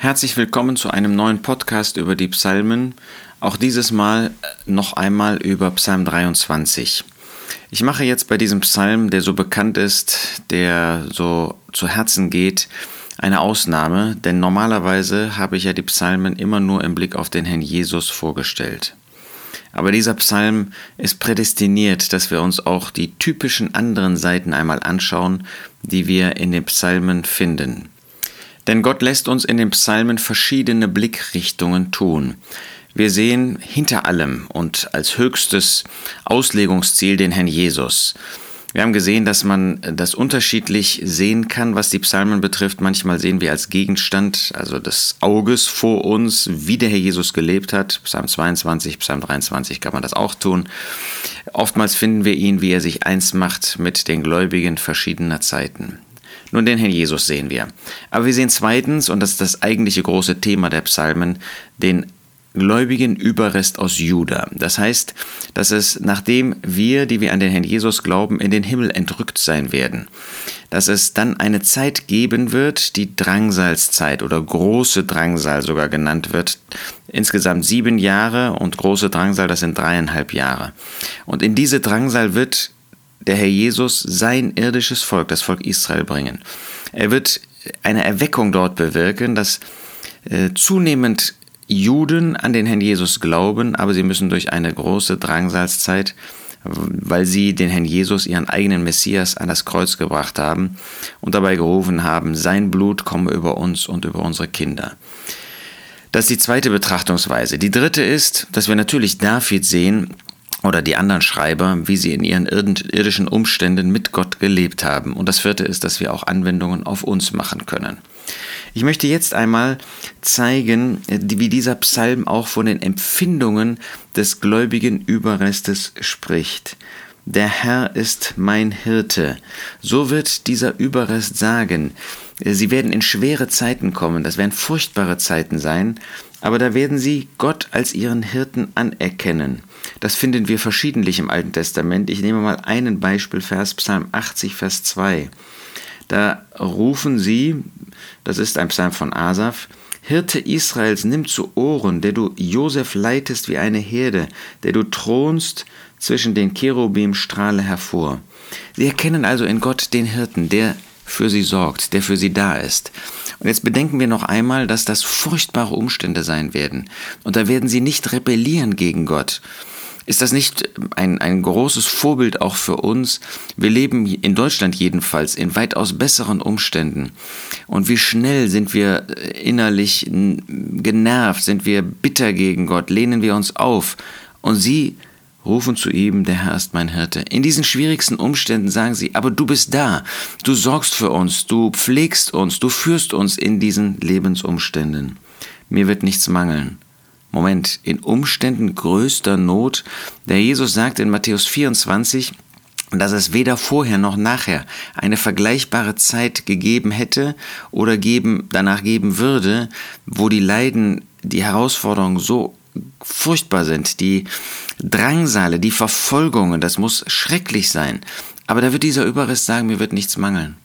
Herzlich willkommen zu einem neuen Podcast über die Psalmen. Auch dieses Mal noch einmal über Psalm 23. Ich mache jetzt bei diesem Psalm, der so bekannt ist, der so zu Herzen geht, eine Ausnahme, denn normalerweise habe ich ja die Psalmen immer nur im Blick auf den Herrn Jesus vorgestellt. Aber dieser Psalm ist prädestiniert, dass wir uns auch die typischen anderen Seiten einmal anschauen, die wir in den Psalmen finden. Denn Gott lässt uns in den Psalmen verschiedene Blickrichtungen tun. Wir sehen hinter allem und als höchstes Auslegungsziel den Herrn Jesus. Wir haben gesehen, dass man das unterschiedlich sehen kann, was die Psalmen betrifft. Manchmal sehen wir als Gegenstand, also des Auges vor uns, wie der Herr Jesus gelebt hat. Psalm 22, Psalm 23 kann man das auch tun. Oftmals finden wir ihn, wie er sich eins macht mit den Gläubigen verschiedener Zeiten. Nun, den Herrn Jesus sehen wir. Aber wir sehen zweitens, und das ist das eigentliche große Thema der Psalmen, den gläubigen Überrest aus Juda. Das heißt, dass es, nachdem wir, die wir an den Herrn Jesus glauben, in den Himmel entrückt sein werden, dass es dann eine Zeit geben wird, die Drangsalszeit oder große Drangsal sogar genannt wird. Insgesamt sieben Jahre und große Drangsal, das sind dreieinhalb Jahre. Und in diese Drangsal wird der Herr Jesus sein irdisches Volk, das Volk Israel, bringen. Er wird eine Erweckung dort bewirken, dass äh, zunehmend Juden an den Herrn Jesus glauben, aber sie müssen durch eine große Drangsalzzeit, weil sie den Herrn Jesus, ihren eigenen Messias, an das Kreuz gebracht haben und dabei gerufen haben, sein Blut komme über uns und über unsere Kinder. Das ist die zweite Betrachtungsweise. Die dritte ist, dass wir natürlich David sehen, oder die anderen Schreiber, wie sie in ihren irdischen Umständen mit Gott gelebt haben. Und das vierte ist, dass wir auch Anwendungen auf uns machen können. Ich möchte jetzt einmal zeigen, wie dieser Psalm auch von den Empfindungen des gläubigen Überrestes spricht. Der Herr ist mein Hirte. So wird dieser Überrest sagen. Sie werden in schwere Zeiten kommen, das werden furchtbare Zeiten sein, aber da werden sie Gott als ihren Hirten anerkennen. Das finden wir verschiedentlich im Alten Testament. Ich nehme mal einen Beispielvers, Psalm 80, Vers 2. Da rufen sie, das ist ein Psalm von Asaf, Hirte Israels, nimm zu Ohren, der du Josef leitest wie eine Herde, der du thronst zwischen den Cherubim, strahle hervor. Sie erkennen also in Gott den Hirten, der für sie sorgt, der für sie da ist. Und jetzt bedenken wir noch einmal, dass das furchtbare Umstände sein werden. Und da werden sie nicht rebellieren gegen Gott. Ist das nicht ein, ein großes Vorbild auch für uns? Wir leben in Deutschland jedenfalls in weitaus besseren Umständen. Und wie schnell sind wir innerlich genervt, sind wir bitter gegen Gott, lehnen wir uns auf. Und sie rufen zu ihm, der Herr ist mein Hirte. In diesen schwierigsten Umständen sagen sie, aber du bist da, du sorgst für uns, du pflegst uns, du führst uns in diesen Lebensumständen. Mir wird nichts mangeln. Moment, in Umständen größter Not, der Jesus sagt in Matthäus 24, dass es weder vorher noch nachher eine vergleichbare Zeit gegeben hätte oder geben, danach geben würde, wo die Leiden, die Herausforderungen so furchtbar sind, die Drangsale, die Verfolgungen, das muss schrecklich sein. Aber da wird dieser Überrest sagen, mir wird nichts mangeln.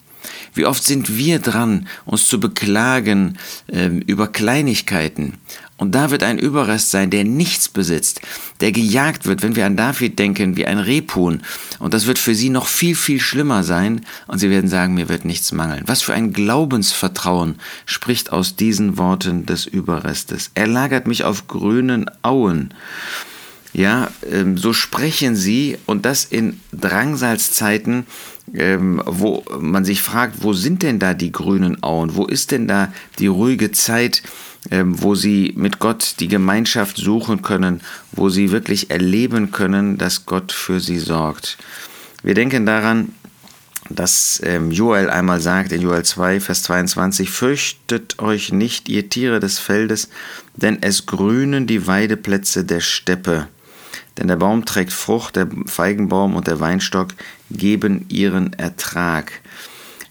Wie oft sind wir dran, uns zu beklagen äh, über Kleinigkeiten. Und da wird ein Überrest sein, der nichts besitzt, der gejagt wird, wenn wir an David denken, wie ein Rebhuhn. Und das wird für sie noch viel, viel schlimmer sein. Und sie werden sagen, mir wird nichts mangeln. Was für ein Glaubensvertrauen spricht aus diesen Worten des Überrestes. Er lagert mich auf grünen Auen. Ja, ähm, so sprechen sie und das in Drangsalszeiten, ähm, wo man sich fragt, wo sind denn da die grünen Auen? Wo ist denn da die ruhige Zeit, ähm, wo sie mit Gott die Gemeinschaft suchen können, wo sie wirklich erleben können, dass Gott für sie sorgt? Wir denken daran, dass ähm, Joel einmal sagt in Joel 2, Vers 22, Fürchtet euch nicht, ihr Tiere des Feldes, denn es grünen die Weideplätze der Steppe. Denn der Baum trägt Frucht, der Feigenbaum und der Weinstock geben ihren Ertrag.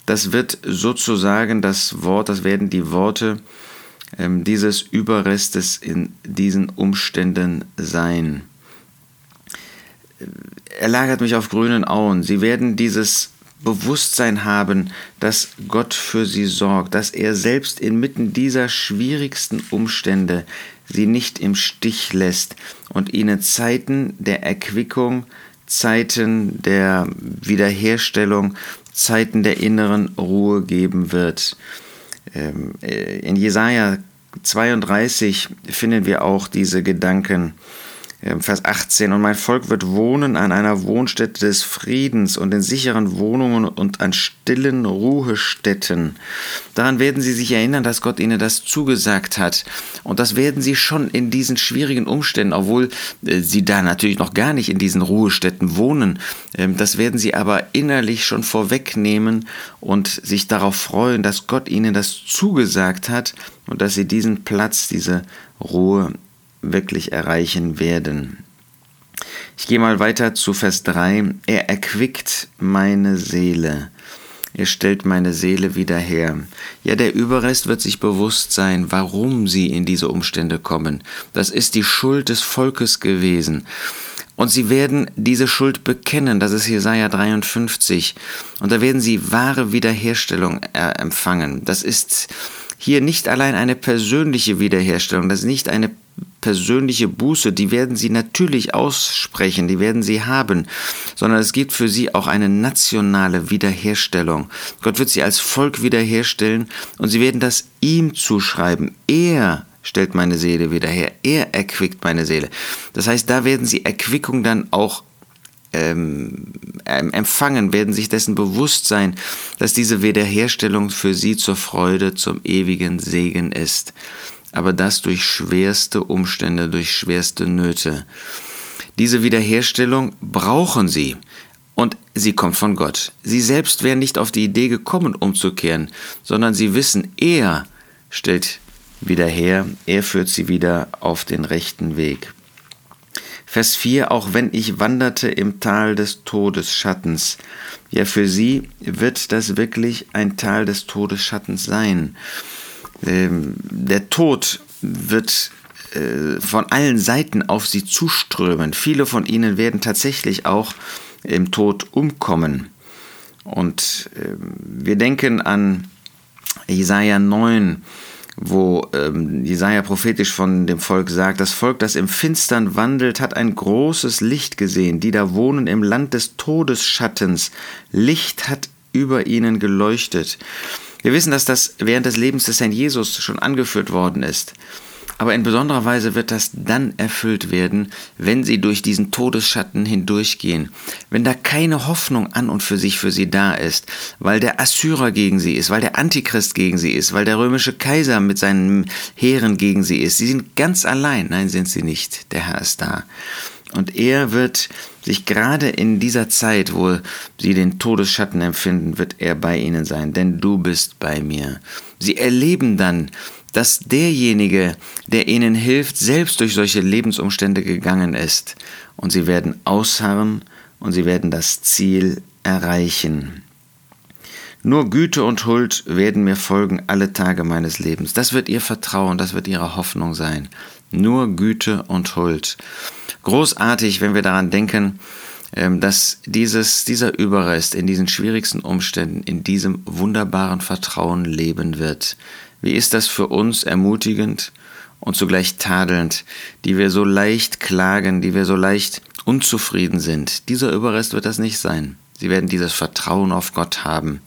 Das wird sozusagen das Wort, das werden die Worte ähm, dieses Überrestes in diesen Umständen sein. Er lagert mich auf grünen Auen. Sie werden dieses Bewusstsein haben, dass Gott für sie sorgt, dass er selbst inmitten dieser schwierigsten Umstände sie nicht im Stich lässt und ihnen Zeiten der Erquickung, Zeiten der Wiederherstellung, Zeiten der inneren Ruhe geben wird. Ähm, äh, in Jesaja 32 finden wir auch diese Gedanken. Vers 18, und mein Volk wird wohnen an einer Wohnstätte des Friedens und in sicheren Wohnungen und an stillen Ruhestätten. Daran werden sie sich erinnern, dass Gott ihnen das zugesagt hat. Und das werden sie schon in diesen schwierigen Umständen, obwohl äh, sie da natürlich noch gar nicht in diesen Ruhestätten wohnen, äh, das werden sie aber innerlich schon vorwegnehmen und sich darauf freuen, dass Gott ihnen das zugesagt hat und dass sie diesen Platz, diese Ruhe wirklich erreichen werden. Ich gehe mal weiter zu Vers 3. Er erquickt meine Seele. Er stellt meine Seele wieder her. Ja, der Überrest wird sich bewusst sein, warum sie in diese Umstände kommen. Das ist die Schuld des Volkes gewesen. Und sie werden diese Schuld bekennen, das ist Jesaja 53. Und da werden sie wahre Wiederherstellung empfangen. Das ist hier nicht allein eine persönliche Wiederherstellung, das ist nicht eine persönliche Buße, die werden sie natürlich aussprechen, die werden sie haben, sondern es gibt für sie auch eine nationale Wiederherstellung. Gott wird sie als Volk wiederherstellen und sie werden das ihm zuschreiben. Er stellt meine Seele wieder her, er erquickt meine Seele. Das heißt, da werden sie Erquickung dann auch ähm, empfangen, werden sich dessen bewusst sein, dass diese Wiederherstellung für sie zur Freude, zum ewigen Segen ist aber das durch schwerste Umstände, durch schwerste Nöte. Diese Wiederherstellung brauchen sie. Und sie kommt von Gott. Sie selbst wären nicht auf die Idee gekommen, umzukehren, sondern sie wissen, er stellt wieder her, er führt sie wieder auf den rechten Weg. Vers 4, auch wenn ich wanderte im Tal des Todesschattens. Ja, für sie wird das wirklich ein Tal des Todesschattens sein. Ähm, der Tod wird äh, von allen Seiten auf sie zuströmen. Viele von ihnen werden tatsächlich auch im Tod umkommen. Und ähm, wir denken an Jesaja 9, wo ähm, Jesaja prophetisch von dem Volk sagt: Das Volk, das im Finstern wandelt, hat ein großes Licht gesehen. Die da wohnen im Land des Todesschattens. Licht hat über ihnen geleuchtet. Wir wissen, dass das während des Lebens des Herrn Jesus schon angeführt worden ist. Aber in besonderer Weise wird das dann erfüllt werden, wenn sie durch diesen Todesschatten hindurchgehen. Wenn da keine Hoffnung an und für sich für sie da ist, weil der Assyrer gegen sie ist, weil der Antichrist gegen sie ist, weil der römische Kaiser mit seinen Heeren gegen sie ist. Sie sind ganz allein. Nein, sind sie nicht. Der Herr ist da. Und er wird sich gerade in dieser Zeit, wo sie den Todesschatten empfinden, wird er bei ihnen sein, denn du bist bei mir. Sie erleben dann, dass derjenige, der ihnen hilft, selbst durch solche Lebensumstände gegangen ist. Und sie werden ausharren und sie werden das Ziel erreichen. Nur Güte und Huld werden mir folgen alle Tage meines Lebens. Das wird ihr Vertrauen, das wird ihre Hoffnung sein. Nur Güte und Huld. Großartig, wenn wir daran denken, ähm, dass dieses, dieser Überrest in diesen schwierigsten Umständen, in diesem wunderbaren Vertrauen leben wird. Wie ist das für uns ermutigend und zugleich tadelnd, die wir so leicht klagen, die wir so leicht unzufrieden sind. Dieser Überrest wird das nicht sein. Sie werden dieses Vertrauen auf Gott haben.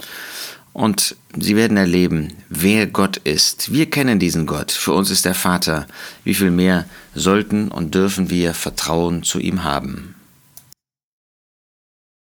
Und sie werden erleben, wer Gott ist. Wir kennen diesen Gott. Für uns ist er Vater. Wie viel mehr sollten und dürfen wir Vertrauen zu ihm haben?